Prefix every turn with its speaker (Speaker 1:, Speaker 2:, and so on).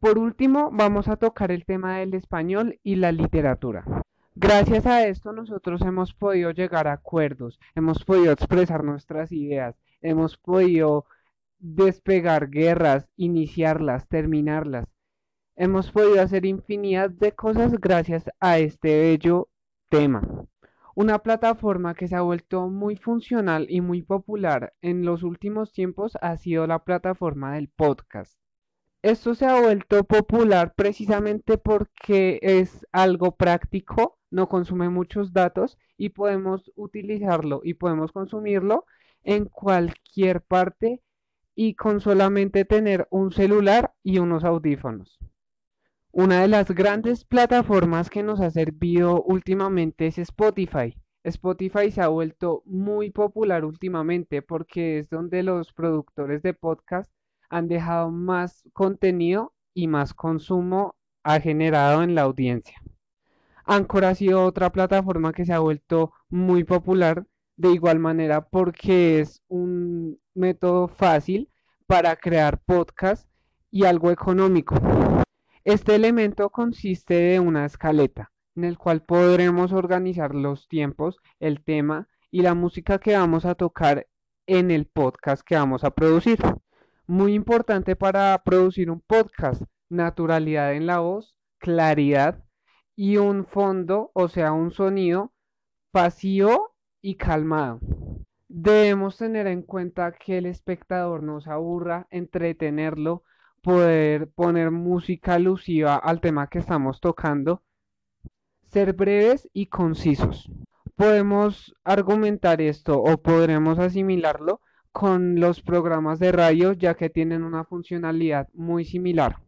Speaker 1: Por último, vamos a tocar el tema del español y la literatura. Gracias a esto nosotros hemos podido llegar a acuerdos, hemos podido expresar nuestras ideas, hemos podido despegar guerras, iniciarlas, terminarlas. Hemos podido hacer infinidad de cosas gracias a este bello tema. Una plataforma que se ha vuelto muy funcional y muy popular en los últimos tiempos ha sido la plataforma del podcast. Esto se ha vuelto popular precisamente porque es algo práctico, no consume muchos datos y podemos utilizarlo y podemos consumirlo en cualquier parte y con solamente tener un celular y unos audífonos. Una de las grandes plataformas que nos ha servido últimamente es Spotify. Spotify se ha vuelto muy popular últimamente porque es donde los productores de podcast han dejado más contenido y más consumo ha generado en la audiencia. Anchor ha sido otra plataforma que se ha vuelto muy popular de igual manera porque es un método fácil para crear podcast y algo económico. Este elemento consiste de una escaleta, en el cual podremos organizar los tiempos, el tema y la música que vamos a tocar en el podcast que vamos a producir. Muy importante para producir un podcast, naturalidad en la voz, claridad y un fondo, o sea, un sonido vacío y calmado. Debemos tener en cuenta que el espectador nos aburra, entretenerlo, poder poner música alusiva al tema que estamos tocando, ser breves y concisos. Podemos argumentar esto o podremos asimilarlo con los programas de radio ya que tienen una funcionalidad muy similar.